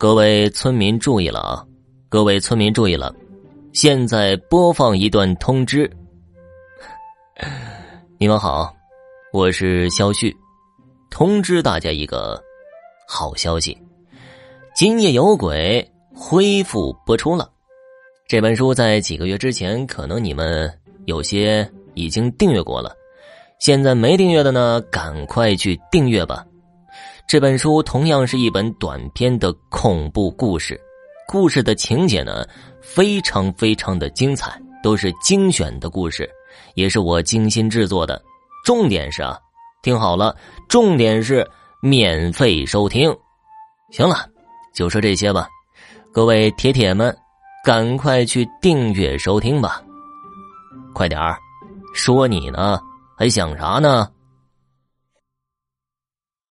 各位村民注意了啊！各位村民注意了，现在播放一段通知。你们好，我是肖旭，通知大家一个好消息：《今夜有鬼》恢复播出了。这本书在几个月之前，可能你们有些已经订阅过了，现在没订阅的呢，赶快去订阅吧。这本书同样是一本短篇的恐怖故事，故事的情节呢非常非常的精彩，都是精选的故事，也是我精心制作的。重点是啊，听好了，重点是免费收听。行了，就说这些吧，各位铁铁们，赶快去订阅收听吧。快点儿，说你呢，还想啥呢？